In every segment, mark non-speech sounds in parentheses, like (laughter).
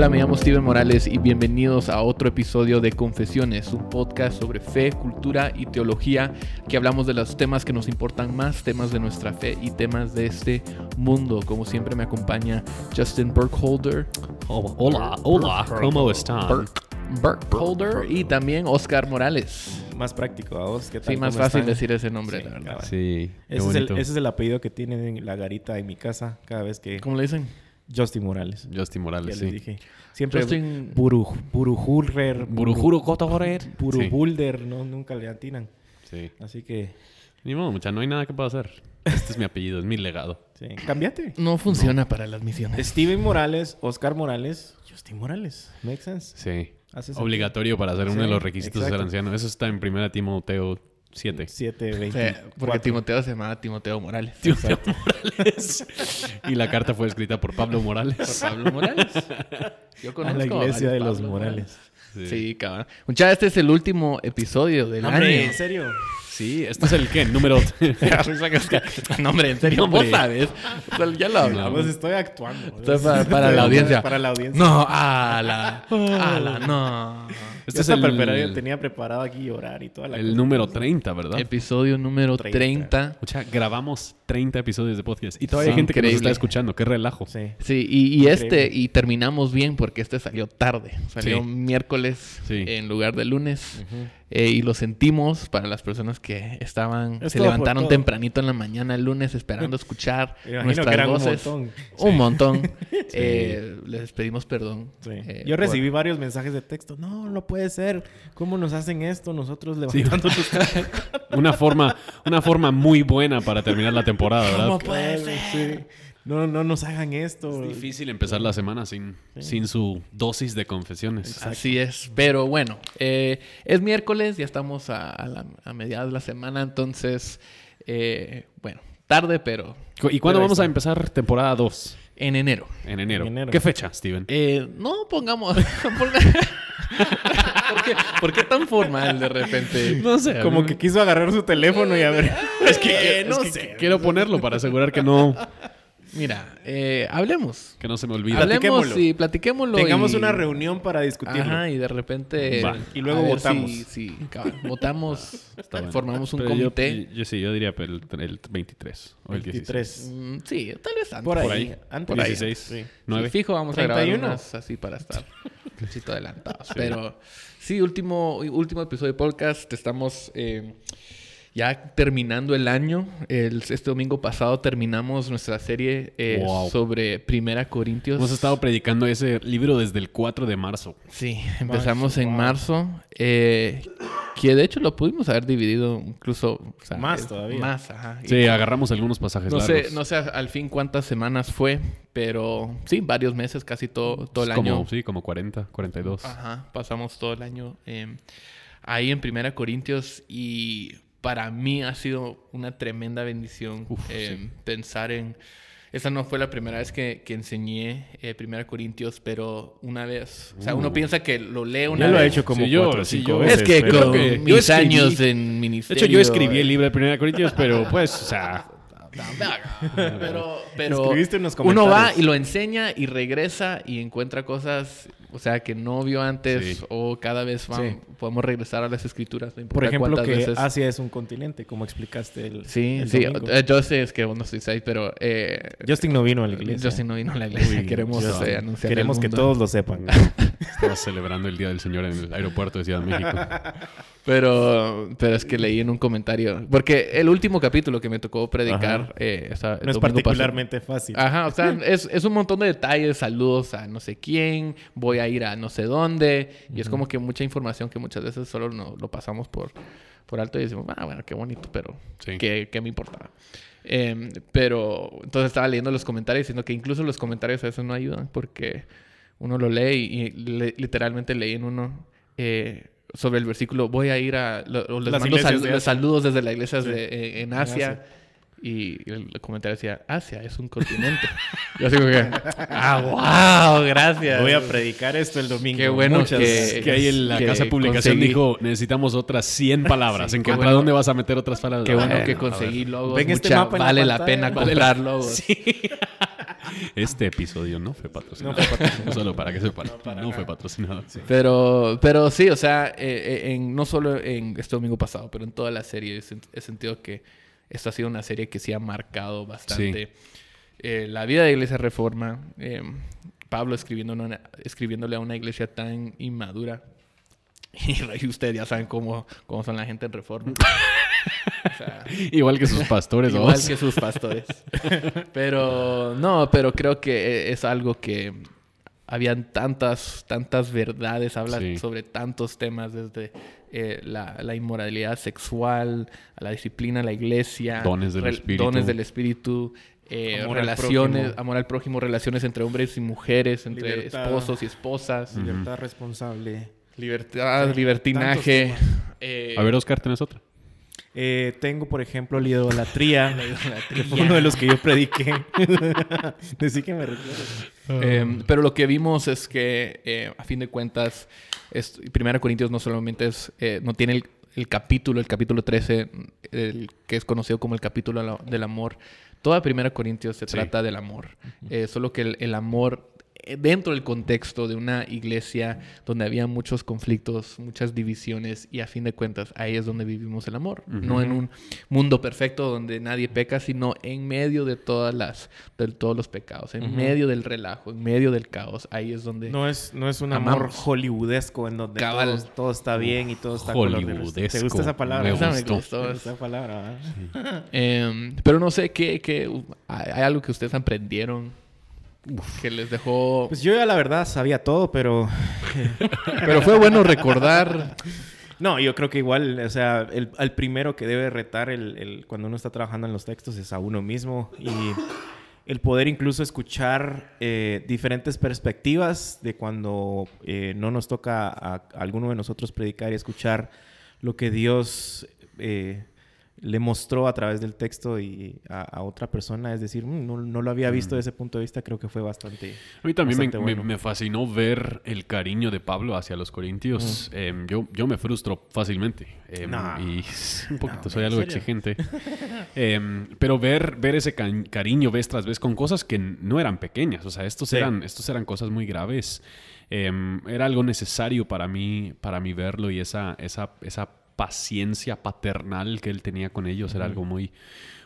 Hola, me llamo Steven Morales y bienvenidos a otro episodio de Confesiones, un podcast sobre fe, cultura y teología, que hablamos de los temas que nos importan más, temas de nuestra fe y temas de este mundo. Como siempre me acompaña Justin Burkholder. Oh, hola, hola, ¿cómo están? Burk- Burkholder y también Oscar Morales. Más práctico, ¿a vos? ¿Qué tal? Sí, más ¿Cómo fácil están? decir ese nombre, Sí, la verdad. Sí, Ese es, el, ese es el apellido que tiene en la garita en mi casa cada vez que... ¿Cómo le dicen? Justin Morales. Justin Ya Morales, les sí. dije. Siempre Justin- Buru, Burujurrer. Burujuro. Burubulder. No, nunca le atinan. Sí. Así que... Ni modo, mucha, no hay nada que pueda hacer. Este es mi apellido, es mi legado. Sí. Cámbiate. No funciona para las misiones. Steven Morales, Oscar Morales, Justin Morales. Make sense. Sí. Obligatorio para ser uno de los requisitos de ser anciano. Eso está en primera Timoteo 7. 7, O 20. sea, porque Timoteo se llamaba Timoteo Morales. Morales. y la carta fue escrita por Pablo Morales. Por Pablo Morales. (laughs) Yo A conozco la iglesia varios de los Pablo Morales. Sí, cabrón. Muchachos, este es el último episodio del Hombre, año. ¿en serio? Sí, este es el qué, número. (laughs) (laughs) no, hombre, en serio, vos sabes. O sea, ya lo hablamos. pues estoy actuando. Esto es para, para la audiencia. Para la audiencia. No, ala. Ala, no. Este Este es el, preparado, tenía preparado aquí llorar y toda la el cosa. número 30, ¿verdad? Episodio número 30. 30. O sea, grabamos 30 episodios de podcast. Y todavía hay gente que nos increíble. está escuchando. Qué relajo. Sí. Sí, y, y este, Increíble. y terminamos bien porque este salió tarde. Salió Sí. miércoles Sí. en lugar de lunes. Eh, y lo sentimos para las personas que estaban, Es se levantaron tempranito en la mañana el lunes esperando (laughs) escuchar nuestras que eran un voces. montón. Un montón. (laughs) Eh, les pedimos perdón. Sí. eh, Yo por- recibí varios mensajes de texto. No, no puede ser. ¿Cómo nos hacen esto nosotros Sí. levantando tus (laughs) Una forma, una forma muy buena para terminar la temporada, ¿verdad? ¿Cómo puede Claro, ser? sí. No, no nos hagan esto. Es difícil empezar la semana sin, sin su dosis de confesiones. Así es, pero bueno, eh, es miércoles, ya estamos a, a la- a mediados de la semana, entonces, eh, bueno, tarde, pero ¿Y cuándo vamos a empezar temporada 2? en enero. En enero. En enero. ¿Qué fecha, Steven? Eh, no pongamos... (laughs) ¿Por, qué, por qué tan formal de repente? No sé. Como que quiso agarrar su teléfono y a ver. es que, (laughs) Eh, no es que sé. quiero ponerlo para asegurar que no, Mira, eh, hablemos. que no se me olvide. Hablemos y platiquémoslo. Tengamos y- una reunión para discutirlo. Ajá, y de repente... Va. Y luego votamos. si- si, cabal, votamos, (laughs) Está bueno. formamos un Pero yo- comité. Yo, sí, yo diría el, el 23 o el 16. 23. Mm, sí, tal vez antes. Por ahí. Por ahí. Antes. Por ahí. 16. Sí. 9. Sí, fijo, vamos a grabar 31. unas así para estar (laughs) un poquito adelantados. Pero sí, último, último episodio de podcast. Estamos eh, ya terminando el año. El- este domingo pasado terminamos nuestra serie eh, Wow. sobre Primera Corintios. Hemos estado predicando ese libro desde el 4 de marzo. Sí, empezamos Marzo, en wow. marzo. eh, que de hecho lo pudimos haber dividido incluso... o sea, Más todavía. Más, ajá. Sí, agarramos algunos pasajes No sé, no sé al fin cuántas semanas fue, pero sí, varios meses, casi todo, todo el como, año. Sí, como 40, 42. Ajá, pasamos todo el año eh, ahí en Primera Corintios y para mí ha sido una tremenda bendición Uf, eh, sí. pensar en... Esa no fue la primera vez que, que enseñé eh, Primera Corintios, pero una vez... O sea, uno Uh. piensa que lo lee una Ya lo vez. he hecho como Sí, yo- cuatro o sí, cinco yo- veces. Es que con que mis yo escribí- años en (laughs) De ministerio... hecho, yo escribí el eh, libro de Primera Corintios, pero pues, o sea, pero, pero Escribiste unos uno va y lo enseña y regresa y encuentra cosas, o sea, que no vio antes Sí. o cada vez va- Sí. podemos regresar a las escrituras. no Por ejemplo, que veces. Asia es un continente, como explicaste el. Sí, el sí, domingo. eh, yo sé es que vos no estoy ahí, pero eh, Justin no vino a la iglesia. Justin no vino a la iglesia. Uy, Queremos Justin. eh, anunciar Queremos que todos lo sepan. estaba celebrando el Día del Señor en el aeropuerto de Ciudad de México. (laughs) Pero, pero es que leí en un comentario, porque el último capítulo que me tocó predicar eh, No es particularmente fácil. Ajá, o sea, (laughs) es, es un montón de detalles, saludos a no sé quién, voy a ir a no sé dónde, y es como que mucha información que muchas veces solo no, lo pasamos por, por alto y decimos, ah, bueno, qué bonito, pero Sí. ¿qué, qué me importaba? Em, pero entonces estaba leyendo los comentarios diciendo que incluso los comentarios a veces no ayudan porque uno lo lee y, y le- literalmente leí en uno eh, sobre el versículo, voy a ir a, lo- les Las mando iglesias sal- de Asia. saludos desde las iglesias Sí. de, en En Asia. Y el comentario decía, Asia es un continente. Yo así como que, ah, wow, gracias. Voy a predicar esto el domingo. Qué bueno Muchas- que- Que ahí en la que casa de publicación conseguí- dijo, necesitamos otras 100 palabras. Sí, qué Encuentra bueno. dónde vas a meter otras palabras. Qué bueno Bueno, que conseguí logos. Ven este mapa la vale la pantalla. pena Vale comprar logos. Sí. Este episodio no fue patrocinado. No fue patrocinado. (laughs) Solo para que sepan. No, fue patrocinado. Pero, pero sí, o sea, eh, eh, en, no solo en este domingo pasado, pero en toda la serie he, sen- he sentido que esta ha sido una serie que sí ha marcado bastante eh, la vida de Iglesia Reforma. eh, Pablo escribiendo una- escribiéndole a una iglesia tan inmadura. (laughs) Y ustedes ya saben cómo, cómo son la gente en Reforma. (laughs) O (laughs) sea, Igual que sus pastores, Igual vos. que sus pastores. (laughs) pero no, pero creo que e- es algo que habían tantas, tantas verdades, habla Sí. sobre tantos temas desde eh, la, la inmoralidad sexual, a la disciplina, a la iglesia, Dones del espíritu. dones del espíritu, eh, Amor al relaciones, prójimo. amor al prójimo, relaciones entre hombres y mujeres, entre Libertad. esposos y esposas, Libertad responsable. libertad, Sí, libertinaje. eh, A ver, Oscar, ¿tenés otra? Eh, tengo, por ejemplo, la idolatría. (laughs) la idolatría. que fue uno de los que yo prediqué. (laughs) Decí que me recuerdo. Eh, pero lo que vimos es que, eh, a fin de cuentas, es, Primera Corintios no solamente es, eh, no tiene el, el capítulo, el capítulo 13, el, que es conocido como el capítulo del amor. Toda Primera Corintios se Sí. trata del amor. Eh, solo que el, el amor, dentro del contexto de una iglesia donde había muchos conflictos, muchas divisiones, y a fin de cuentas, ahí es donde vivimos el amor. No en un mundo perfecto donde nadie peca, sino en medio de todas las, de todos los pecados, en medio del relajo, en medio del caos. Ahí es donde No es, no es un amor Amamos. hollywoodesco en donde todo, todo está bien y todo está rosa. ¿Te Hollywoodesco. gusta esa palabra? Me gustó. gustó. ¿Te gusta esa palabra? Em, pero no sé qué, qué hay algo que ustedes aprendieron que les dejó. Pues yo ya la verdad sabía todo, pero... (laughs) pero fue bueno recordar. No, yo creo que igual, o sea, el, primero que debe retar el, el- cuando uno está trabajando en los textos es a uno mismo y el poder incluso escuchar eh, diferentes perspectivas de cuando eh, no nos toca a, a alguno de nosotros predicar y escuchar lo que Dios eh, le mostró a través del texto y a, a otra persona, es decir, "Mm, no, no lo había visto desde ese punto de vista, creo que fue bastante... A mí también me, me- fascinó ver el cariño de Pablo hacia los corintios. Em, yo, yo me frustro fácilmente. Em, No. Y (laughs) un poquito, No, soy ¿en algo serio? exigente. (laughs) Em, pero ver, ver ese ca- cariño vez tras vez con cosas que no eran pequeñas. O sea, estos, Sí. eran, estos eran cosas muy graves. Era algo necesario para mí, para mí verlo y esa, esa, esa paciencia paternal que él tenía con ellos era algo muy,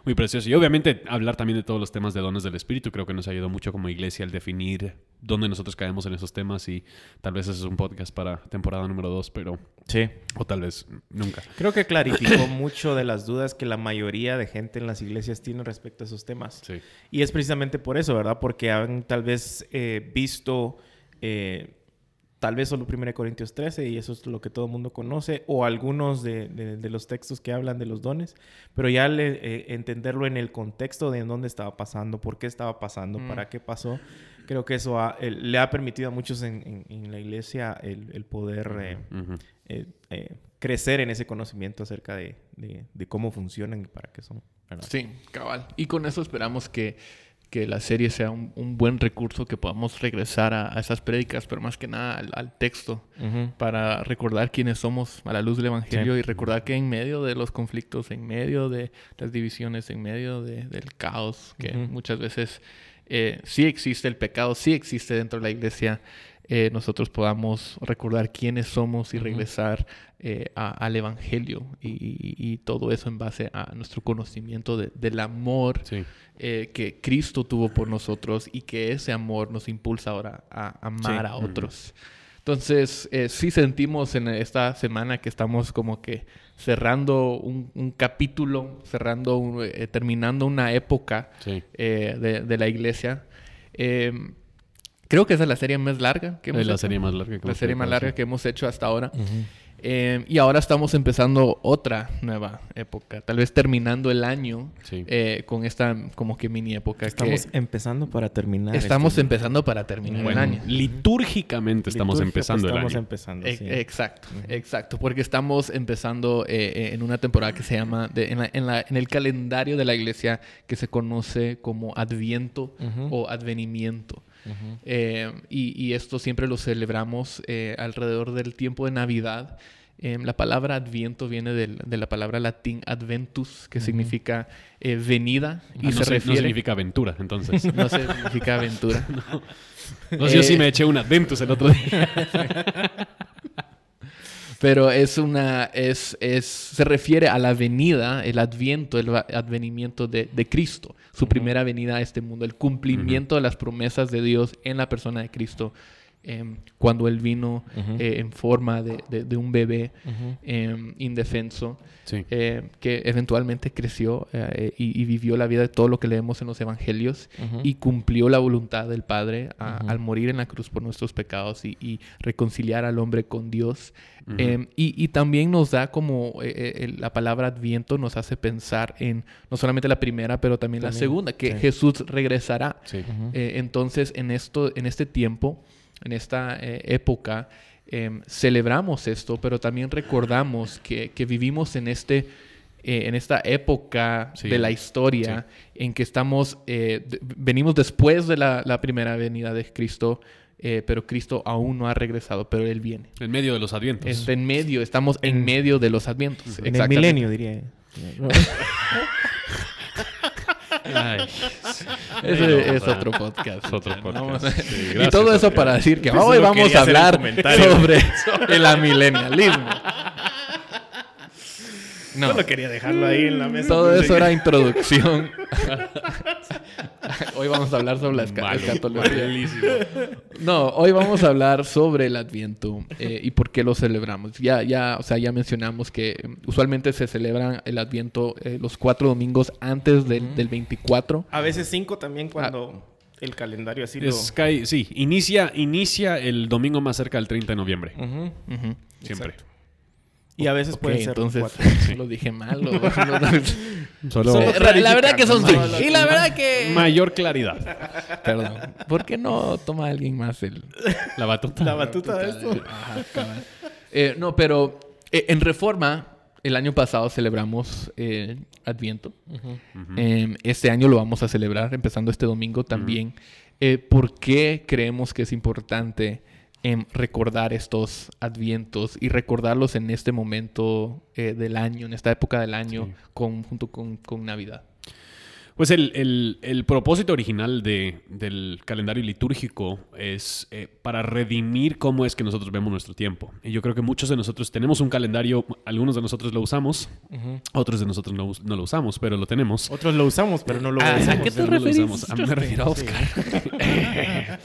muy precioso. Y obviamente hablar también de todos los temas de dones del espíritu, creo que nos ayudó mucho como iglesia al definir dónde nosotros caemos en esos temas y tal vez ese es un podcast para temporada número dos, pero Sí. o tal vez nunca. Creo que clarificó (coughs) mucho de las dudas que la mayoría de gente en las iglesias tiene respecto a esos temas. Sí. Y es precisamente por eso, ¿verdad? Porque han tal vez eh, visto eh, tal vez solo 1 Corintios 13 y eso es lo que todo el mundo conoce, o algunos de, de- de los textos que hablan de los dones, pero ya le- eh, entenderlo en el contexto de en dónde estaba pasando, por qué estaba pasando, Mm. para qué pasó, creo que eso ha- le ha permitido a muchos en, en- en la iglesia el, el poder... eh, eh, eh, crecer en ese conocimiento acerca de, de- de cómo funcionan y para qué son. ¿verdad? Sí, cabal. Y con eso esperamos que, que la serie sea un, un buen recurso, que podamos regresar a, a esas prédicas, pero más que nada al, al texto, para recordar quiénes somos a la luz del Evangelio Sí. y recordar que en medio de los conflictos, en medio de las divisiones, en medio de- del caos, que muchas veces eh, sí existe el pecado, sí existe dentro de la iglesia, eh, nosotros podamos recordar quiénes somos y regresar eh, a- al Evangelio y, y- y todo eso en base a nuestro conocimiento de- del amor Sí. eh, que Cristo tuvo por nosotros y que ese amor nos impulsa ahora a amar Sí. a otros. Entonces, eh, sí sentimos en esta semana que estamos como que cerrando un, un capítulo, cerrando, un- eh, terminando una época Sí. eh, de, de la iglesia. Eh, creo que esa es la serie más larga que hemos Es la hecho. serie más larga que La hemos serie más tenido, larga que hemos hecho hasta ahora. Ujú. Eh, y ahora estamos empezando otra nueva época, tal vez terminando el año Sí. eh, con esta como que mini época. Estamos que empezando para terminar. estamos este- empezando para terminar Bueno, el año. litúrgicamente estamos Liturgia, empezando pues, el estamos año. empezando, E- sí. Exacto, exacto, porque estamos empezando eh, eh, en una temporada que se llama, de- en, la- en la- en el calendario de la iglesia que se conoce como Adviento o Advenimiento. Ujú. Eh, y, y esto siempre lo celebramos eh, alrededor del tiempo de Navidad. Em, la palabra adviento viene del- de la palabra latín adventus, que significa eh, venida y Ah, se no, se- no refiere... significa aventura, entonces. (laughs) no significa aventura. (laughs) No, yo sí Eh, me eché un Adventus el otro día. (laughs) Pero es una, es, es, se refiere a la venida, el adviento, el advenimiento de, de Cristo, su primera venida a este mundo, el cumplimiento de las promesas de Dios en la persona de Cristo, em, cuando Él vino Ujú. eh, en forma de, de- de un bebé Ujú. em, indefenso, Sí. eh, que eventualmente creció eh, y, y vivió la vida de todo lo que leemos en los evangelios Ujú. y cumplió la voluntad del Padre a- al morir en la cruz por nuestros pecados y, y reconciliar al hombre con Dios. Eh, y, y también nos da como eh, eh, la palabra adviento nos hace pensar en no solamente la primera, pero también, la También, segunda, que sí. Jesús regresará. Sí. Eh, entonces, en, esto, en este tiempo, en esta eh, época, em, celebramos esto, pero también recordamos que, que vivimos en, este, eh, en esta época Sí. de la historia en que estamos, eh, de- venimos después de la, la primera venida de Cristo, eh, pero Cristo aún no ha regresado, pero Él viene. En medio de los Advientos. En medio, estamos en, medio de los advientos. En el milenio, diría. (laughs) Ay, Ese no, es otro podcast. es otro podcast. Sí, y gracias, todo eso para decir que hoy solo vamos quería a hablar sobre, (laughs) el amilenialismo. No, Solo quería dejarlo ahí en la mesa. todo eso era introducción. (laughs) (laughs) hoy vamos a hablar sobre la escatología. (laughs) No, hoy vamos a hablar sobre el Adviento eh, y por qué lo celebramos. Ya, ya, o sea, ya mencionamos que eh, usualmente se celebra el Adviento eh, los cuatro domingos antes del, del 24. A veces cinco también cuando el calendario así lo... Es cae- sí, inicia, inicia el domingo más cerca del 30 de noviembre. Siempre. Exacto. Y a veces Ok, pueden ser entonces cuatro. (laughs) lo dije mal. o- (laughs) (laughs) Solo Solo la- verdad que son. ¿no? Y la verdad que... mayor claridad. Perdón. ¿Por qué no toma alguien más el... La batuta. La batuta de esto. Ajá. Eh, no, pero eh, en Reforma, el año pasado celebramos eh, Adviento. Eh, este año lo vamos a celebrar, empezando este domingo también. Eh, ¿Por qué creemos que es importante em, recordar estos advientos y recordarlos en este momento eh, del año, en esta época del año, Sí. con, junto con, con Navidad? Pues el, el- el propósito original de- del calendario litúrgico es eh, para redimir cómo es que nosotros vemos nuestro tiempo. Y yo creo que muchos de nosotros tenemos un calendario, algunos de nosotros lo usamos, otros de nosotros no, no lo usamos, pero lo tenemos. Otros lo usamos, pero no lo Ah, ¿a obedecemos. qué te pero no lo usamos. A mí me refiero a Oscar. (laughs)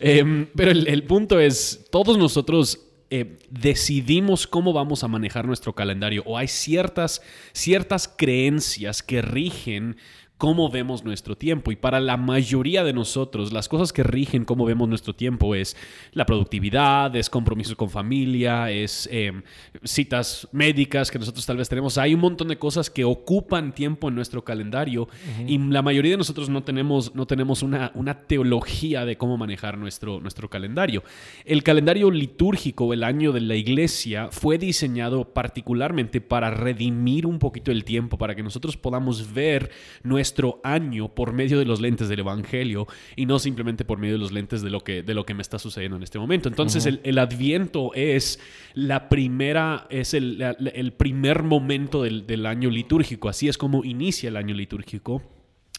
Em, pero el, el punto es, todos nosotros eh, decidimos cómo vamos a manejar nuestro calendario o hay ciertas, ciertas creencias que rigen cómo vemos nuestro tiempo. Y para la mayoría de nosotros, las cosas que rigen cómo vemos nuestro tiempo es la productividad, es compromisos con familia, es em, citas médicas que nosotros tal vez tenemos. Hay un montón de cosas que ocupan tiempo en nuestro calendario y la mayoría de nosotros no tenemos, no tenemos una, una teología de cómo manejar nuestro, nuestro calendario. El calendario litúrgico, el año de la iglesia, fue diseñado particularmente para redimir un poquito el tiempo, para que nosotros podamos ver nuestro año por medio de los lentes del Evangelio y no simplemente por medio de los lentes de lo que, de lo que me está sucediendo en este momento. Entonces el, el adviento es la primera, es el, la- el primer momento del, del año litúrgico. Así es como inicia el año litúrgico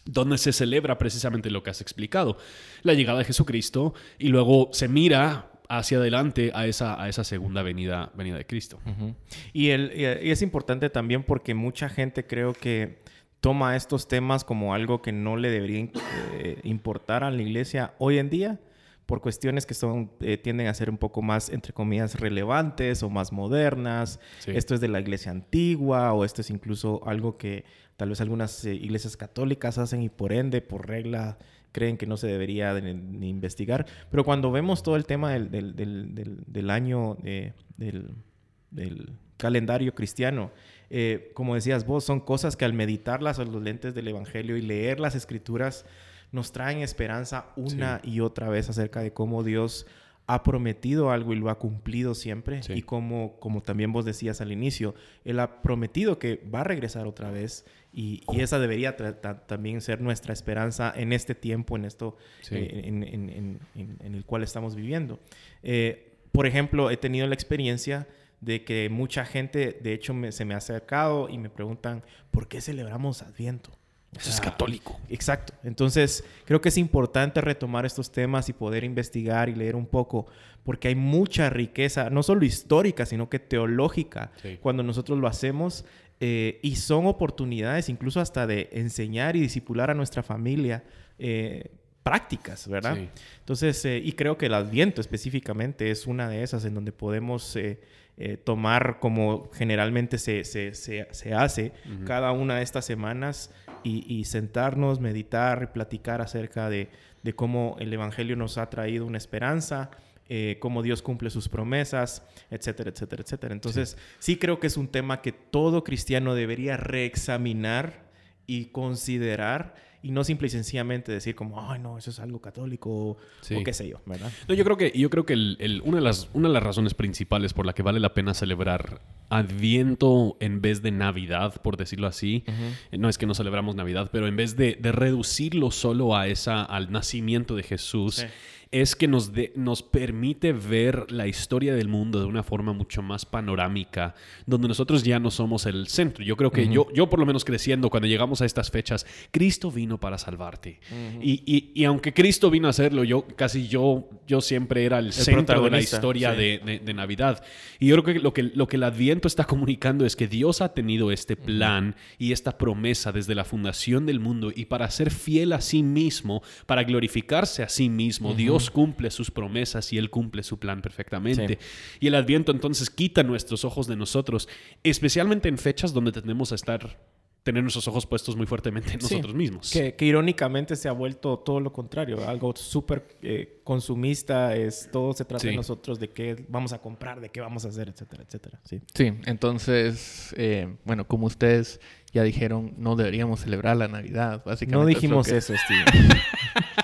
donde se celebra precisamente lo que has explicado, la llegada de Jesucristo y luego se mira hacia adelante a esa, a esa segunda venida, venida de Cristo. Y, el, y y es importante también porque mucha gente creo que toma estos temas como algo que no le debería eh, importar a la iglesia hoy en día por cuestiones que son eh, tienden a ser un poco más entre comillas relevantes o más modernas Sí. esto es de la iglesia antigua o esto es incluso algo que tal vez algunas eh, iglesias católicas hacen y por ende por regla creen que no se debería de- ni investigar pero cuando vemos todo el tema del, del, del, del- del año del calendario cristiano. Eh, como decías vos, son cosas que al meditarlas a los lentes del Evangelio y leer las escrituras nos traen esperanza una y otra vez acerca de cómo Dios ha prometido algo y lo ha cumplido siempre. Sí. Y como, como también vos decías al inicio, Él ha prometido que va a regresar otra vez y, y esa debería también ser nuestra esperanza en este tiempo, en esto Sí. eh, en, en- en- en- en el cual estamos viviendo. Eh, por ejemplo, he tenido la experiencia de que mucha gente, de hecho, se me ha acercado y me preguntan, ¿por qué celebramos Adviento? Eso es católico. Exacto. Entonces, creo que es importante retomar estos temas y poder investigar y leer un poco, porque hay mucha riqueza, no solo histórica, sino que teológica, cuando nosotros lo hacemos. Eh, y son oportunidades incluso hasta de enseñar y disipular a nuestra familia eh, prácticas, ¿verdad? Entonces, eh, y creo que el Adviento específicamente es una de esas en donde podemos tomar como generalmente se, se, se, hace cada una de estas semanas y, sentarnos, meditar y platicar acerca de, cómo el Evangelio nos ha traído una esperanza, eh, cómo Dios cumple sus promesas, etcétera, etcétera, etcétera. Entonces, sí. creo que es un tema que todo cristiano debería reexaminar y considerar y no simple y sencillamente decir como, ay, no, eso es algo católico o qué sé yo, ¿verdad? No, yo creo que, yo creo que una, de las, una de las razones principales por la que vale la pena celebrar Adviento en vez de Navidad, por decirlo así, no es que no celebramos Navidad, pero en vez de, reducirlo solo a esa, al nacimiento de Jesús, es que nos, nos permite ver la historia del mundo de una forma mucho más panorámica, donde nosotros ya no somos el centro. Yo creo que yo, yo, por lo menos creciendo, cuando llegamos a estas fechas, Cristo vino para salvarte. y, y, aunque Cristo vino a hacerlo, yo casi yo, yo siempre era el, centro de la historia de, de, Navidad. Y yo creo que lo, que lo que el Adviento está comunicando es que Dios ha tenido este plan y esta promesa desde la fundación del mundo y para ser fiel a sí mismo, para glorificarse a sí mismo, Dios cumple sus promesas y Él cumple su plan perfectamente. Y el adviento entonces quita nuestros ojos de nosotros, especialmente en fechas donde tenemos a estar tener nuestros ojos puestos muy fuertemente en nosotros mismos. Que, irónicamente se ha vuelto todo lo contrario, algo súper eh, consumista, es todo se trata de nosotros, de qué vamos a comprar, de qué vamos a hacer, etcétera, etcétera. Sí, sí entonces, eh, bueno, como ustedes ya dijeron, no deberíamos celebrar la Navidad, básicamente. No dijimos eso, Steve. (laughs)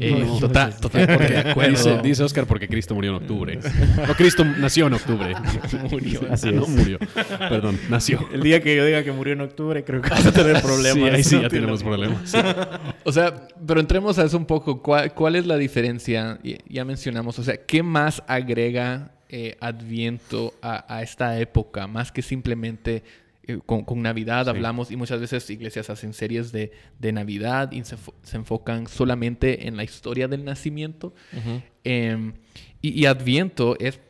Eh, total, total, Dice, Oscar porque Cristo murió en octubre. No, Cristo nació en octubre. (laughs) murió. (laughs) Así no murió. Perdón, nació. El día que yo diga que murió en octubre, creo que vas a tener (laughs) problemas. Sí, ahí sí ya tenemos problemas. O sea, pero entremos a eso un poco. ¿Cuál, es la diferencia? Ya mencionamos, o sea, ¿qué más agrega eh, Adviento a, a esta época? Más que simplemente eh, con, Navidad hablamos y muchas veces iglesias hacen series de, Navidad y se, enfocan solamente en la historia del nacimiento. Em, y, Adviento es,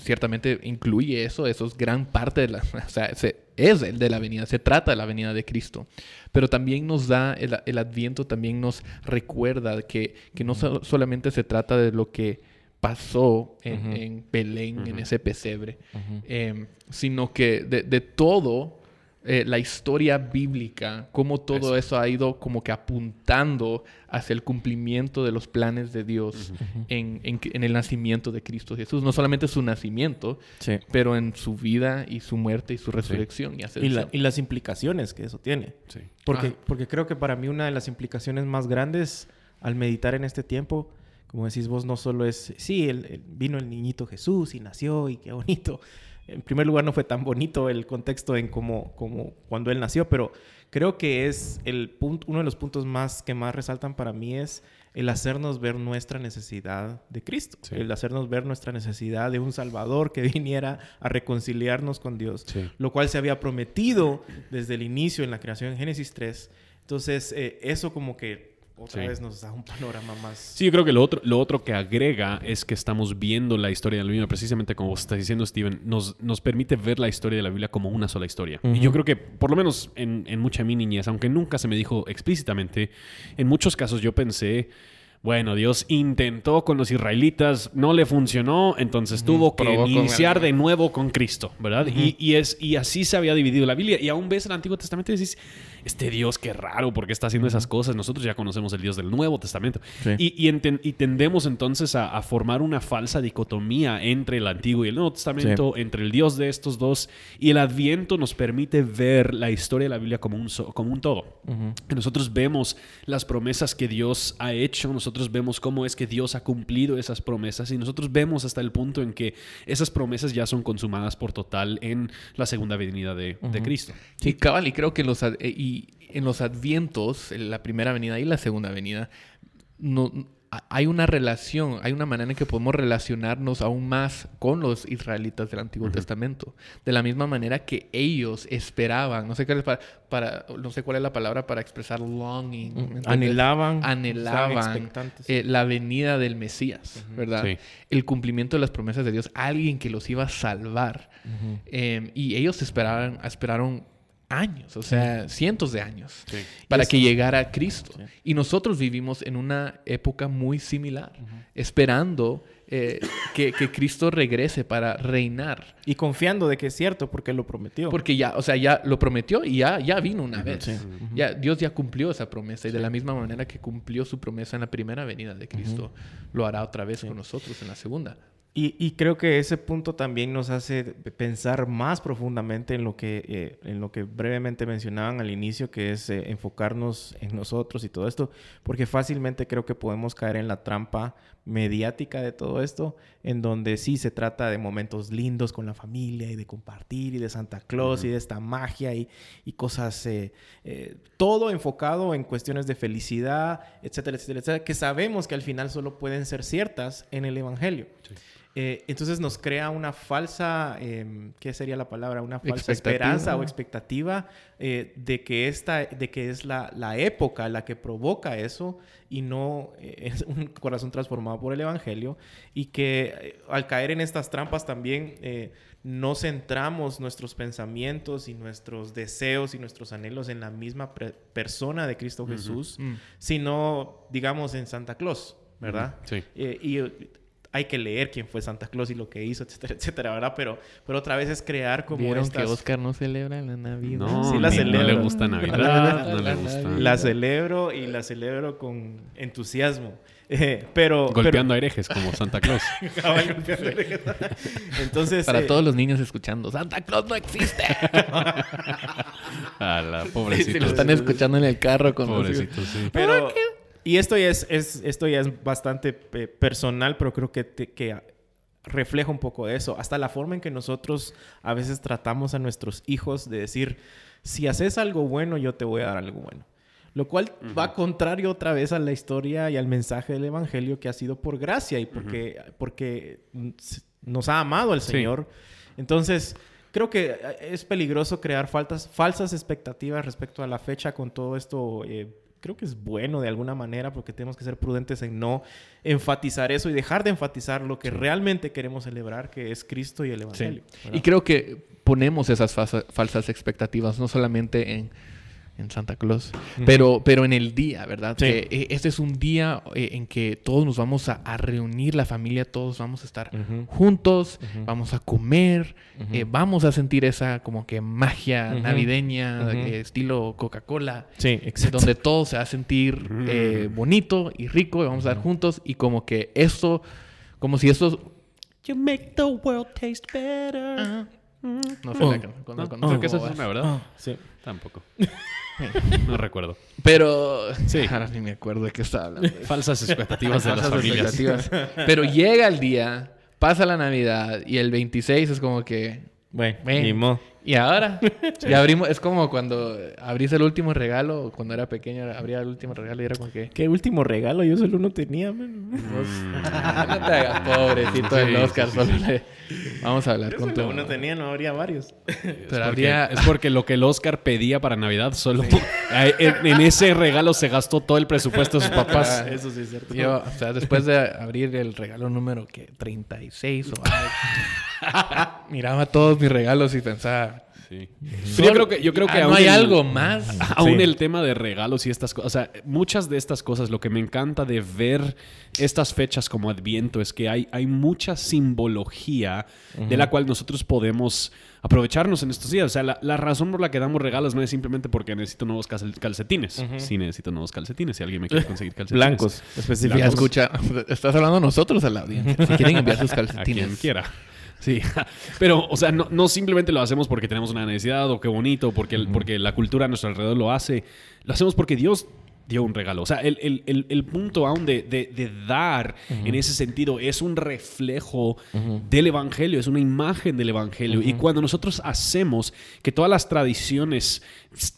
ciertamente incluye eso, eso es gran parte de la, (laughs) o sea, es el de la venida, se trata de la venida de Cristo. Pero también nos da, el, Adviento también nos recuerda que, no solamente se trata de lo que pasó en, Belén, en ese pesebre, em, sino que de, todo eh, la historia bíblica, cómo todo eso. ha ido como que apuntando hacia el cumplimiento de los planes de Dios en, el nacimiento de Cristo Jesús. No solamente su nacimiento, pero en su vida y su muerte y su resurrección. Y, las implicaciones que eso tiene. Porque, ah. porque creo que para mí una de las implicaciones más grandes al meditar en este tiempo como decís vos, no solo es, sí, el, vino el niñito Jesús y nació y qué bonito. (laughs) En primer lugar, no fue tan bonito el contexto en como, como cuando él nació, pero creo que es el punto, uno de los puntos más que más resaltan para mí es el hacernos ver nuestra necesidad de Cristo, el hacernos ver nuestra necesidad de un Salvador que (laughs) viniera a reconciliarnos con Dios, lo cual se había prometido desde el inicio en la creación en Génesis 3. Entonces, eh, eso como que otra vez nos da un panorama más. Sí, yo creo que lo otro, lo otro que agrega es que estamos viendo la historia de la Biblia, precisamente como vos estás diciendo, Steven, nos, nos permite ver la historia de la Biblia como una sola historia. Y yo creo que, por lo menos en, en mucha mi niñez, aunque nunca se me dijo explícitamente, en muchos casos yo pensé bueno, Dios intentó con los israelitas, no le funcionó, entonces tuvo que iniciar de nuevo con Cristo, ¿verdad? y, y, es, y así se había dividido la Biblia. Y aún ves el Antiguo Testamento y dices, este Dios, qué raro, ¿por qué está haciendo esas cosas? Nosotros ya conocemos el Dios del Nuevo Testamento. Y, y, tendemos entonces a, formar una falsa dicotomía entre el Antiguo y el Nuevo Testamento, entre el Dios de estos dos. Y el Adviento nos permite ver la historia de la Biblia como un, como un todo. y nosotros vemos las promesas que Dios ha hecho, nosotros vemos cómo es que Dios ha cumplido esas promesas y nosotros vemos hasta el punto en que esas promesas ya son consumadas por total en la segunda venida de, Cristo. Sí, cabal, y creo que los, eh, y en los advientos, la primera venida y la segunda venida, no, hay una relación, hay una manera en que podemos relacionarnos aún más con los israelitas del Antiguo Testamento. De la misma manera que ellos esperaban, no sé, qué para, para, no sé cuál es la palabra para expresar longing. Anhelaban. Anhelaban eh, la venida del Mesías, ¿verdad? El cumplimiento de las promesas de Dios, alguien que los iba a salvar. Em, y ellos esperaban, esperaron años, o sea, cientos de años, para que llegara Cristo. Y nosotros vivimos en una época muy similar, esperando eh, que, Cristo regrese para reinar. Y confiando de que es cierto, porque lo prometió. Porque ya, o sea, ya lo prometió y ya, ya vino una vez. ya, Dios ya cumplió esa promesa y de la misma manera que cumplió su promesa en la primera venida de Cristo, lo hará otra vez con nosotros en la segunda. Y, creo que ese punto también nos hace pensar más profundamente en lo que, eh, en lo que brevemente mencionaban al inicio, que es eh, enfocarnos en nosotros y todo esto, porque fácilmente creo que podemos caer en la trampa mediática de todo esto, en donde sí se trata de momentos lindos con la familia y de compartir y de Santa Claus y de esta magia y, cosas, eh, todo enfocado en cuestiones de felicidad, etcétera, etcétera, etcétera, que sabemos que al final solo pueden ser ciertas en el Evangelio. Eh, entonces nos crea una falsa, em, ¿qué sería la palabra? Una falsa esperanza o expectativa eh, de que esta, de que es la, la, época la que provoca eso y no eh, (laughs) es un corazón transformado por el Evangelio y que al caer en estas trampas también no centramos nuestros pensamientos y nuestros deseos y nuestros anhelos en la misma persona de Cristo Jesús, mm. sino, digamos, en Santa Claus, ¿verdad? Sí. y hay que leer quién fue Santa Claus y lo que hizo, etcétera, etcétera, ¿verdad? Pero, pero otra vez es crear como ¿Vieron que Oscar no celebra la Navidad? No, sí la celebro. no le gusta Navidad, no le gusta. La celebro y la celebro con entusiasmo. (laughs) Eh, pero, golpeando a herejes como Santa Claus. (laughs) (laughs) Entonces, para eh, todos los niños escuchando, Santa Claus no existe. a la pobrecito. Si lo están escuchando en el carro con Pobrecito, sí. Pero y esto ya es, esto ya es bastante eh, personal, pero creo que, que refleja un poco de eso. Hasta la forma en que nosotros a veces tratamos a nuestros hijos de decir, si haces algo bueno, yo te voy a dar algo bueno. Lo cual va contrario otra vez a la historia y al mensaje del Evangelio que ha sido por gracia y porque, porque nos ha amado el Señor. Entonces, creo que eh, es peligroso crear faltas, falsas expectativas respecto a la fecha con todo esto eh, creo que es bueno de alguna manera porque tenemos que ser prudentes en no enfatizar eso y dejar de enfatizar lo que realmente queremos celebrar, que es Cristo y el Evangelio. Y creo que ponemos esas falsas expectativas no solamente en en Santa Claus, pero, pero en el día, ¿verdad? Que eh, este es un día eh, en que todos nos vamos a, reunir, la familia, todos vamos a estar juntos, vamos a comer, eh, vamos a sentir esa como que magia navideña, estilo Coca-Cola, sí, donde todo se va a sentir bonito y rico, y vamos a estar juntos y como que esto, como si esto... You make the world taste better. Ah. No sé, oh. no, creo que eso es una, ¿verdad? Oh. Sí. Tampoco. (laughs) no recuerdo. Pero. Sí. (laughs) Ahora ni me acuerdo de qué estaba hablando. (laughs) Falsas expectativas de las familias. Pero llega el día, pasa la Navidad y el 26 es como que. Bueno, y ahora, ya abrimos, es como cuando abrís el último regalo, cuando era pequeño abría el último regalo y era como que... ¿Qué último regalo? Yo solo no tenía, man. no te hagas pobrecito del Oscar, solo le... Vamos a hablar Yo con uno tenía, no habría varios. (laughs) Pero habría... Es porque lo que el Oscar pedía para Navidad solo... en, ese regalo se gastó todo el presupuesto de sus papás. Eso sí es cierto. Yo, o sea, después de abrir el regalo número, que 36 o algo, (laughs) miraba todos mis regalos y pensaba yo creo que, yo creo que ah, aún hay algo más. Aún el tema de regalos y estas cosas. O sea, muchas de estas cosas, lo que me encanta de ver estas fechas como Adviento es que hay, hay mucha simbología de la cual nosotros podemos aprovecharnos en estos días. O sea, la, razón por la que damos regalos no es simplemente porque necesito nuevos calcetines. Si necesito nuevos calcetines, si alguien me quiere conseguir (laughs) calcetines. Blancos, específicamente. Escucha, (laughs) estás hablando a nosotros a la audiencia. Si quieren enviar sus calcetines. (laughs) A quien quiera. Sí, (laughs) pero, o sea, no, simplemente lo hacemos porque tenemos una necesidad o qué bonito, porque, porque la cultura a nuestro alrededor lo hace. Lo hacemos porque Dios dio un regalo. O sea, el, el, el, el punto aún de, de, de dar en ese sentido es un reflejo del Evangelio, es una imagen del Evangelio. Y cuando nosotros hacemos que todas las tradiciones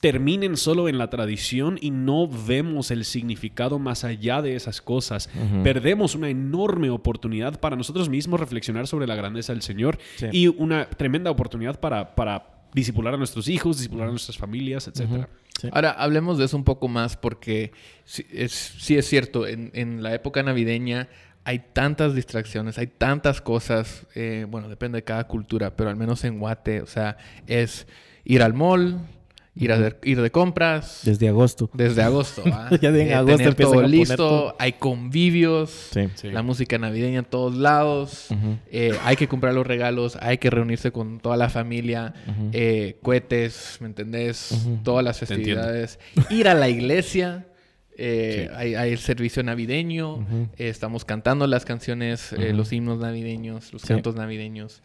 terminen solo en la tradición y no vemos el significado más allá de esas cosas, perdemos una enorme oportunidad para nosotros mismos reflexionar sobre la grandeza del Señor Sí. y una tremenda oportunidad para, para disipular a nuestros hijos, disipular a nuestras familias, etcétera. Sí. Ahora, hablemos de eso un poco más porque sí es, sí es cierto, en, en la época navideña hay tantas distracciones, hay tantas cosas, eh, bueno, depende de cada cultura, pero al menos en Guate, o sea, es ir al mall, ir, a de, ir de compras, Desde agosto. desde agosto, ¿va? (laughs) Ya en Eh, agosto tener todo a listo, todo. hay convivios, Sí. Sí. la música navideña en todos lados, eh, hay que comprar los regalos, hay que reunirse con toda la familia, eh, cohetes, ¿me entendés? Todas las festividades. Ir a la iglesia. eh, hay, hay el servicio navideño, eh, estamos cantando las canciones, eh, los himnos navideños, los Sí. cantos navideños.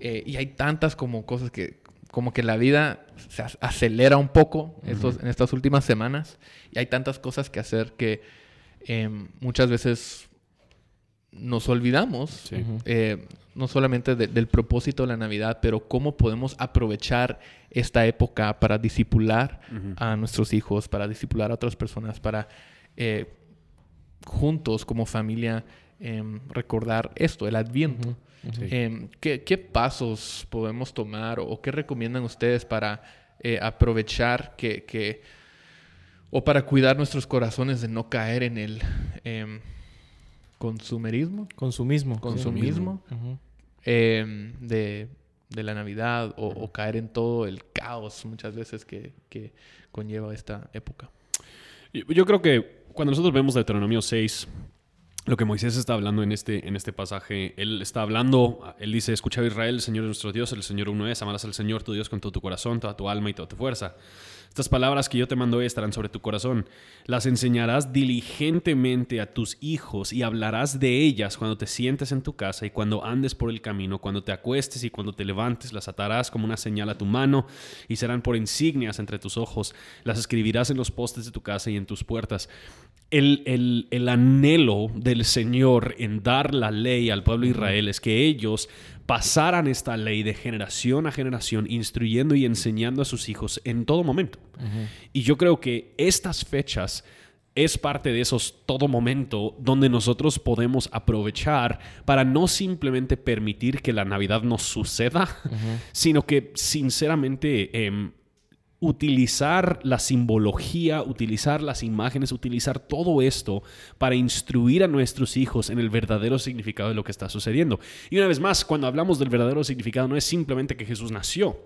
eh, y hay tantas como cosas que, como que la vida se ac- acelera un poco estos- en estas últimas semanas. Y hay tantas cosas que hacer que em, muchas veces nos olvidamos, Sí. Eh, no solamente de- del propósito de la Navidad, pero cómo podemos aprovechar esta época para disipular a nuestros hijos, para disipular a otras personas, para eh, juntos como familia em, recordar esto, el Adviento. Em, ¿qué, qué pasos podemos tomar o qué recomiendan ustedes para eh, aprovechar que, que- o para cuidar nuestros corazones de no caer en el em, consumerismo, Consumismo. consumismo. Em, de, de la Navidad o, o caer en todo el caos muchas veces que, que conlleva esta época? Yo yo creo que cuando nosotros vemos Deuteronomio 6, lo que Moisés está hablando en este, en este pasaje, él está hablando, él dice, escucha Israel, el Señor es nuestro Dios, el Señor uno es, amarás al Señor tu Dios con todo tu corazón, toda tu alma y toda tu fuerza. Estas palabras que yo te mando hoy estarán sobre tu corazón. Las enseñarás diligentemente a tus hijos y hablarás de ellas cuando te sientes en tu casa y cuando andes por el camino, cuando te acuestes y cuando te levantes, las atarás como una señal a tu mano y serán por insignias entre tus ojos. Las escribirás en los postes de tu casa y en tus puertas. El, el- el anhelo del Señor en dar la ley al pueblo de Israel es que ellos pasaran esta ley de generación a generación, instruyendo y enseñando a sus hijos en todo momento. Y yo creo que estas fechas es parte de esos todo momento donde nosotros podemos aprovechar para no simplemente permitir que la Navidad nos suceda, sino que sinceramente em, utilizar la simbología, utilizar las imágenes, utilizar todo esto para instruir a nuestros hijos en el verdadero significado de lo que está sucediendo. Y una vez más, cuando hablamos del verdadero significado, no es simplemente que Jesús nació.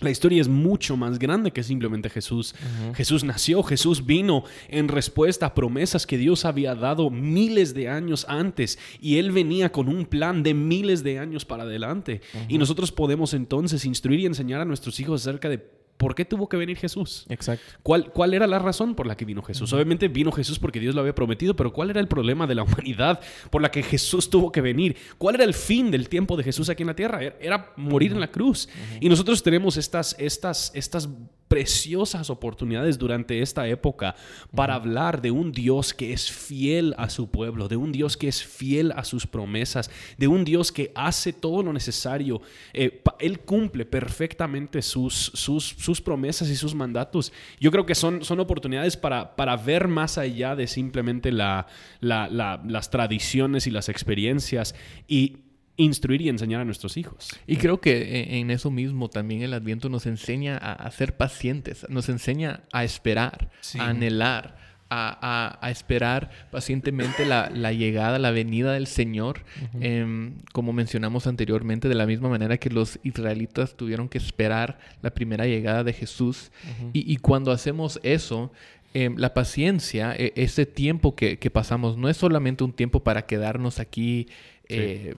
La historia es mucho más grande que simplemente Jesús. Jesús nació, Jesús vino en respuesta a promesas que Dios había dado miles de años antes y Él venía con un plan de miles de años para adelante. Y nosotros podemos entonces instruir y enseñar a nuestros hijos acerca de por qué tuvo que venir Jesús. Exacto. ¿Cuál, ¿Cuál era la razón por la que vino Jesús? Obviamente vino Jesús porque Dios lo había prometido, pero ¿cuál era el problema de la (laughs) humanidad por la que Jesús tuvo que venir? ¿Cuál era el fin del tiempo de Jesús aquí en la tierra? Era- Era morir en la cruz. Y nosotros tenemos estas, estas, estas preciosas oportunidades durante esta época para hablar de un Dios que es fiel a su pueblo, de un Dios que es fiel a sus promesas, de un Dios que hace todo lo necesario. Eh, él cumple perfectamente sus, sus, sus promesas y sus mandatos. Yo creo que son, son oportunidades para, para ver más allá de simplemente la, la- la- las tradiciones y las experiencias y instruir y enseñar a nuestros hijos. Y creo que en, en eso mismo también el Adviento nos enseña a, a ser pacientes, nos enseña a esperar, Sí. a anhelar, a, a- a esperar pacientemente la, la llegada, la venida del Señor, Em, como mencionamos anteriormente, de la misma manera que los israelitas tuvieron que esperar la primera llegada de Jesús. y, y cuando hacemos eso, em, la paciencia, e- ese tiempo que, que pasamos, no es solamente un tiempo para quedarnos aquí. eh, ent-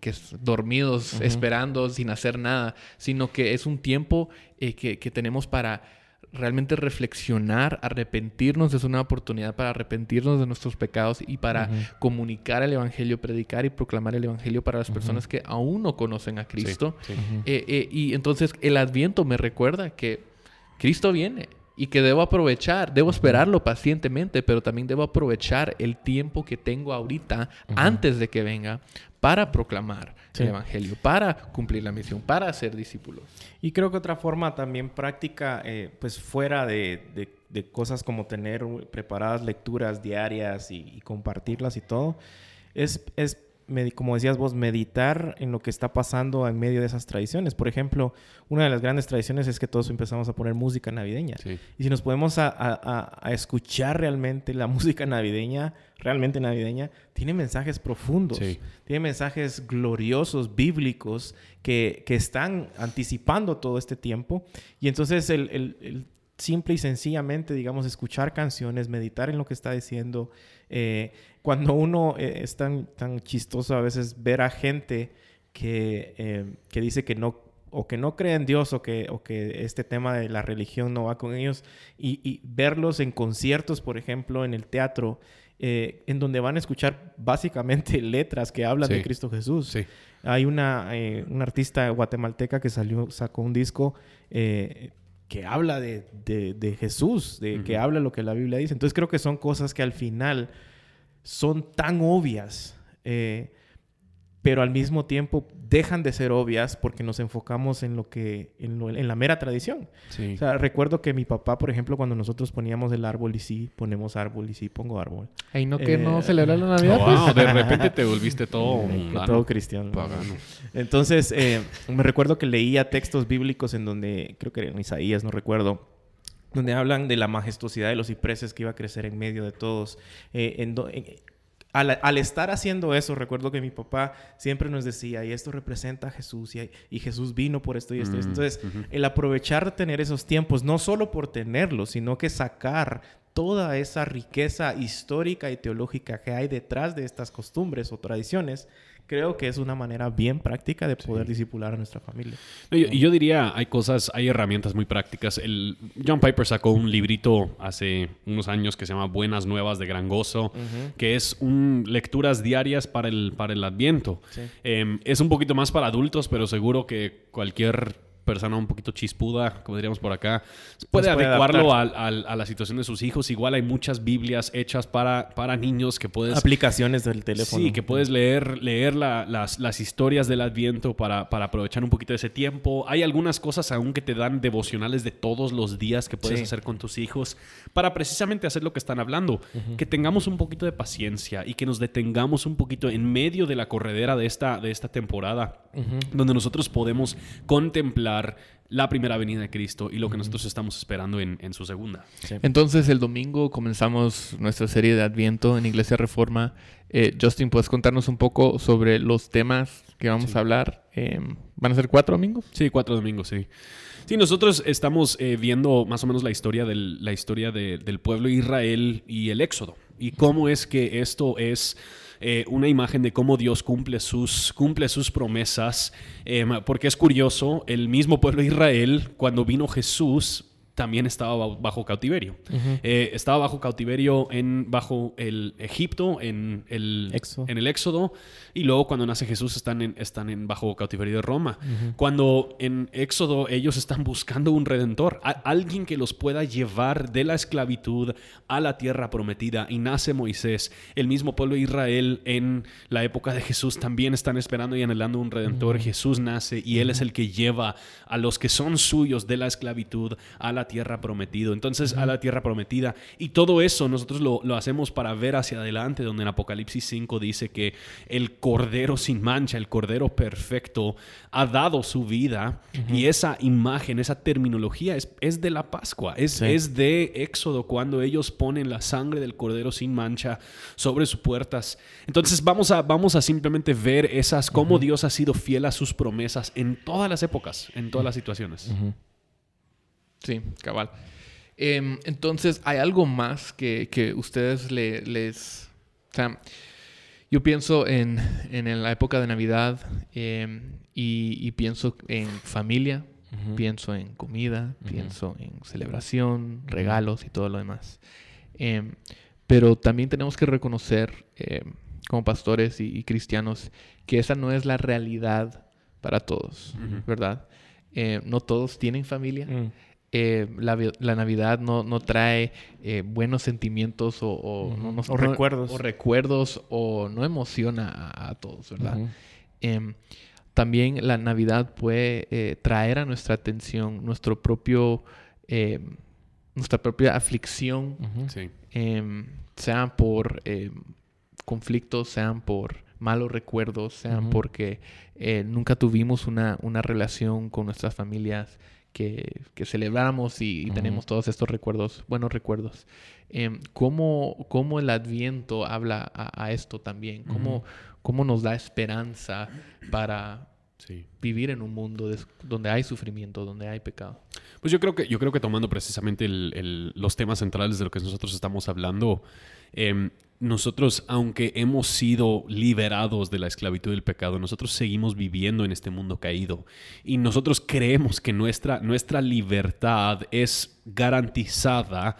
que es dormidos, esperando, sin hacer nada, sino que es un tiempo eh, que, que tenemos para realmente reflexionar, arrepentirnos, es una oportunidad para arrepentirnos de nuestros pecados y para comunicar el Evangelio, predicar y proclamar el Evangelio para las personas que aún no conocen a Cristo. sí. Eh, eh, y entonces el Adviento me recuerda que Cristo viene y que debo aprovechar, debo esperarlo pacientemente, pero también debo aprovechar el tiempo que tengo ahorita antes de que venga para proclamar el Evangelio, para cumplir la misión, para ser discípulos. Y creo que otra forma también práctica, eh, pues fuera de, cosas como tener preparadas lecturas diarias y, y compartirlas y todo, es, es como decías vos, meditar en lo que está pasando en medio de esas tradiciones. Por ejemplo, una de las grandes tradiciones es que todos empezamos a poner música navideña. Y si nos podemos a, escuchar realmente la (laughs) música navideña, realmente navideña, tiene mensajes profundos, tiene mensajes gloriosos, bíblicos, que, están anticipando todo este tiempo. Y entonces el, simple y sencillamente, digamos, escuchar canciones, meditar en lo que está diciendo, eh, cuando uno eh, es tan, tan chistoso a veces ver a gente que, eh, que dice que no o que no cree en Dios o que, o que este tema de la religión no va con ellos y, verlos en conciertos, por ejemplo, en el teatro, eh, en donde van a escuchar básicamente (laughs) letras que hablan de Cristo Jesús. Hay una, una, artista guatemalteca que salió, sacó un disco que habla de, de, Jesús, de que habla lo que la Biblia dice. Entonces creo que son cosas que al final son tan obvias, eh, pero al mismo tiempo dejan de ser obvias porque nos enfocamos en lo que en, la mera tradición. O sea, recuerdo que mi papá, por ejemplo, cuando nosotros poníamos el árbol y sí ponemos árbol y sí pongo árbol. Ahí no que no eh, celebra la Navidad. Pues. de repente te volviste todo (laughs) todo cristiano. Entonces, eh, me recuerdo que leía textos bíblicos en donde creo que en Isaías, no recuerdo donde hablan de la majestuosidad de los cipreses que iba a crecer en medio de todos. Eh, al, estar haciendo eso, recuerdo que mi papá siempre nos decía, y esto representa a Jesús, y, Jesús vino por esto y esto. Mm, Entonces, el aprovechar tener esos tiempos, no solo por tenerlos, sino que sacar toda esa riqueza histórica y teológica que hay detrás de estas costumbres o tradiciones, creo que es una manera bien práctica de poder disipular a nuestra familia. Y yo, diría, hay cosas, hay herramientas muy prácticas. El, John Piper sacó un librito hace unos años que se llama Buenas Nuevas de Gran Gozo, que es un, lecturas diarias para el, para el Adviento. Em, es un poquito más para adultos, pero seguro que cualquier persona un poquito chispuda, como diríamos por acá, puede, adecuarlo a, la situación de sus hijos. Igual hay muchas Biblias hechas para, para niños que puedes... Aplicaciones del teléfono. Sí, que puedes leer, leer las, las, historias del Adviento para, para, aprovechar un poquito de ese tiempo. Hay algunas cosas aún que te dan devocionales de todos los días que puedes hacer con tus hijos para precisamente hacer lo que están hablando. Que tengamos un poquito de paciencia y que nos detengamos un poquito en medio de la corredera de esta, de esta temporada, donde nosotros podemos contemplar la primera venida de Cristo y lo que nosotros estamos esperando en, su segunda. Entonces el domingo comenzamos nuestra serie de Adviento en Iglesia Reforma. Eh, Justin, ¿puedes contarnos un poco sobre los temas que vamos a hablar? Em, ¿Van a ser cuatro domingos? Sí, cuatro domingos, sí. Sí, nosotros estamos eh, viendo más o menos la historia, del, la historia del pueblo de Israel y el Éxodo y cómo es que esto es eh, una imagen de cómo Dios cumple sus, cumple sus promesas, eh, porque es curioso, el mismo pueblo de Israel, cuando vino Jesús, también estaba bajo cautiverio. Eh, estaba bajo cautiverio en, bajo el Egipto, en el, en el Éxodo, y luego cuando nace Jesús están en, están en bajo cautiverio de Roma. Cuando en Éxodo ellos están buscando un redentor, alguien que los pueda llevar de la esclavitud a la tierra prometida, y nace Moisés. El mismo pueblo de Israel en la época de Jesús también están esperando y anhelando un redentor. Jesús nace y él es el que lleva a los que son suyos de la esclavitud a la tierra prometido, entonces a la tierra prometida. Y todo eso nosotros lo, hacemos para ver hacia adelante, donde en Apocalipsis 5 dice que el Cordero sin mancha, el Cordero perfecto, ha dado su vida. Y esa imagen, esa terminología es, es de la Pascua, es, es de Éxodo, cuando ellos ponen la sangre del Cordero sin mancha sobre sus puertas. Entonces vamos a, vamos a simplemente ver esas, cómo Dios ha sido fiel a sus promesas en todas las épocas, en todas las situaciones. Sí, cabal. Em, entonces, ¿hay algo más que, ustedes les... O sea, yo pienso en, la época de Navidad em, y, pienso en familia, pienso en comida, pienso en celebración, regalos y todo lo demás. Em, pero también tenemos que reconocer, como pastores y, cristianos, que esa no es la realidad para todos, ¿verdad? no todos tienen familia. Eh, la, la, Navidad no, no trae eh, buenos sentimientos o, o, no, o recuerdos. O recuerdos o no emociona a, todos, ¿verdad? Em, también la Navidad puede eh, traer a nuestra atención nuestro propio, em, nuestra propia aflicción, em, sean por conflictos, sean por malos recuerdos, sean porque nunca tuvimos una, una relación con nuestras familias que, celebramos y, tenemos todos estos recuerdos, buenos recuerdos. Eh, ¿cómo, el Adviento habla a, esto también? ¿Cómo, ¿Cómo, nos da esperanza para vivir en un mundo donde hay sufrimiento, donde hay pecado? Pues yo creo que, yo creo que tomando precisamente los temas centrales de lo que nosotros estamos hablando, em, nosotros, aunque hemos sido liberados de la esclavitud del pecado, nosotros seguimos viviendo en este mundo caído. Y nosotros creemos que nuestra, nuestra libertad es garantizada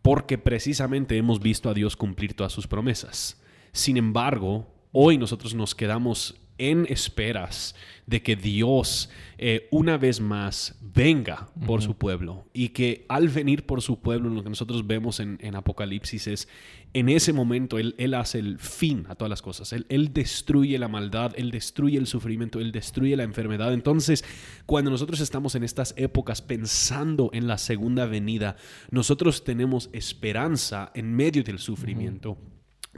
porque precisamente hemos visto a Dios cumplir todas sus promesas. Sin embargo, hoy nosotros nos quedamos en esperas de que Dios eh, una vez más venga por su pueblo y que al venir por su pueblo, lo que nosotros vemos en, Apocalipsis es, en ese momento él, él, hace el fin a todas las cosas, él, él destruye la maldad, Él destruye el sufrimiento, Él destruye la enfermedad. Entonces, cuando nosotros estamos en estas épocas pensando en la segunda venida, nosotros tenemos esperanza en medio del sufrimiento.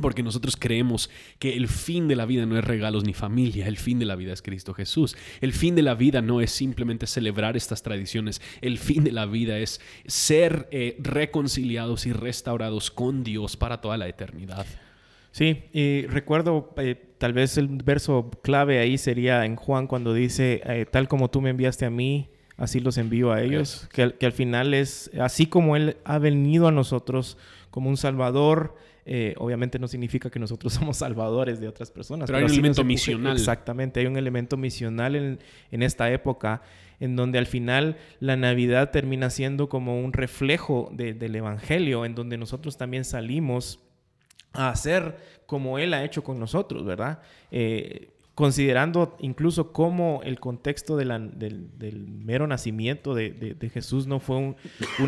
Porque nosotros creemos que el fin de la vida no es regalos ni familia, el fin de la vida es Cristo Jesús. El fin de la vida no es simplemente celebrar estas tradiciones, el fin de la vida es ser eh, reconciliados y restaurados con Dios para toda la eternidad. Sí, y recuerdo eh, tal vez el verso clave ahí sería en Juan cuando dice, eh, tal como tú me enviaste a mí, así los envío a ellos, que, que al final es así como Él ha venido a nosotros como un Salvador eh, obviamente no significa que nosotros (laughs) somos salvadores de otras personas. Pero, hay un elemento misional. Exactamente, hay un elemento misional en, esta época en donde al final la Navidad termina siendo como un reflejo del Evangelio, en donde nosotros también salimos a hacer como Él ha hecho con nosotros, ¿verdad? Eh, considerando incluso cómo el contexto del, mero nacimiento de, Jesús no fue un,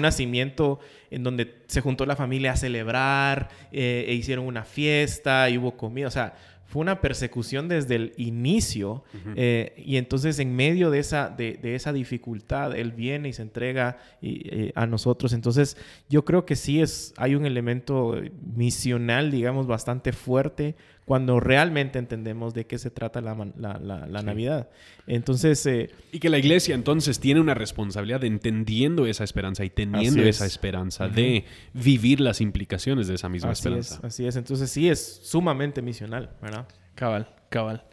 nacimiento en donde se juntó la familia a celebrar eh, e hicieron una fiesta y hubo comida, o sea, fue una persecución desde el inicio eh, y entonces en medio de esa, de, esa dificultad Él viene y se entrega eh, a nosotros. Entonces yo creo que sí es, hay un elemento misional, digamos, bastante fuerte cuando realmente entendemos de qué se trata la, Navidad. Entonces... Eh, y que la iglesia entonces tiene una responsabilidad de entendiendo esa esperanza y teniendo esa esperanza de vivir las implicaciones de esa misma así esperanza. Es, así es, entonces sí es sumamente misional, ¿verdad? Cabal, cabal.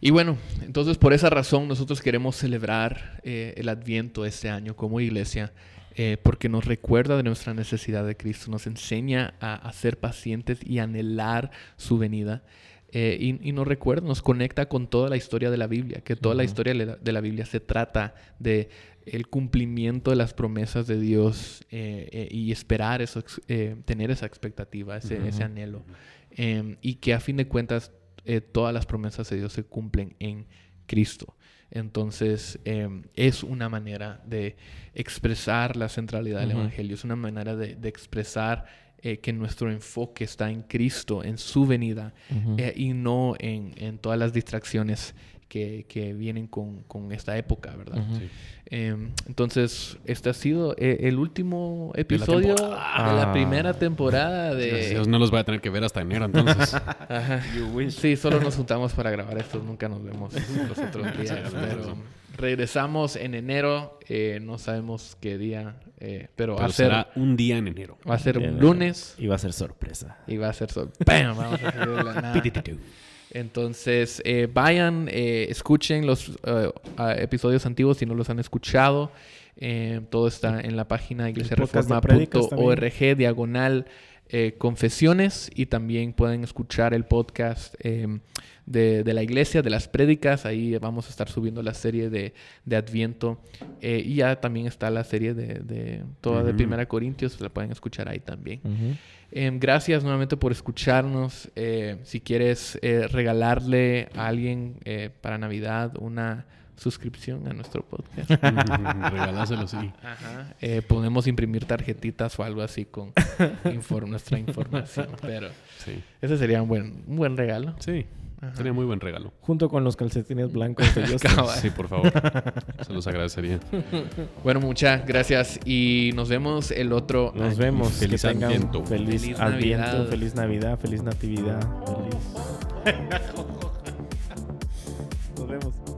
Y bueno, entonces por esa razón nosotros queremos celebrar eh, el Adviento este año como iglesia eh, porque nos recuerda de nuestra necesidad de Cristo, nos enseña a, ser pacientes y anhelar su venida. Eh, y, nos recuerda, nos conecta con toda la historia de la Biblia, que toda la historia de la Biblia se trata de el cumplimiento de las promesas de Dios eh, y esperar eso, tener esa expectativa, ese, ese anhelo. Em, y que a fin de cuentas todas las promesas de Dios se cumplen en Cristo. Entonces, em, es una manera de expresar la centralidad del Evangelio, es una manera de, expresar eh, que nuestro enfoque está en Cristo, en su venida, eh, y no en, todas las distracciones que, vienen con, esta época, ¿verdad? Em, entonces, este ha sido eh, el último episodio de la, primera temporada de... Dios, no los voy a tener que ver hasta enero, entonces. (laughs) Sí, solo nos juntamos para grabar esto, nunca nos vemos los otros (laughs) días, pero regresamos en enero, eh, no sabemos qué día, eh, pero, va a ser... Será un día en enero. Va a ser un lunes. Y va a ser sorpresa. Y va a ser sorpresa. (laughs) Vamos a la nada. Entonces, eh, vayan, eh, escuchen los eh, episodios antiguos si no los han escuchado. todo está en la página iglesiareforma.org, diagonal confesiones. Y también pueden escuchar el podcast de, la iglesia, de las prédicas. Ahí vamos a estar subiendo la serie de, Adviento. y ya también está la serie de, toda de Primera Corintios. La pueden escuchar ahí también. Em, gracias nuevamente por escucharnos. Eh, si quieres eh, regalarle a alguien eh, para Navidad una suscripción a nuestro podcast. (laughs) Regaláselo, sí. Ajá. Eh, podemos imprimir tarjetitas o algo así con (laughs) nuestra información. Pero Sí. ese sería un buen, un buen regalo. Sí. Ajá. Sería muy buen regalo. Junto con los calcetines blancos de. (laughs) Sí, por favor. Se los agradecería. Bueno, muchas gracias y nos vemos el otro Nos año. vemos. Feliz Adviento. Feliz, Feliz Adviento, Navidad. feliz Navidad, feliz Natividad. Feliz. Nos vemos.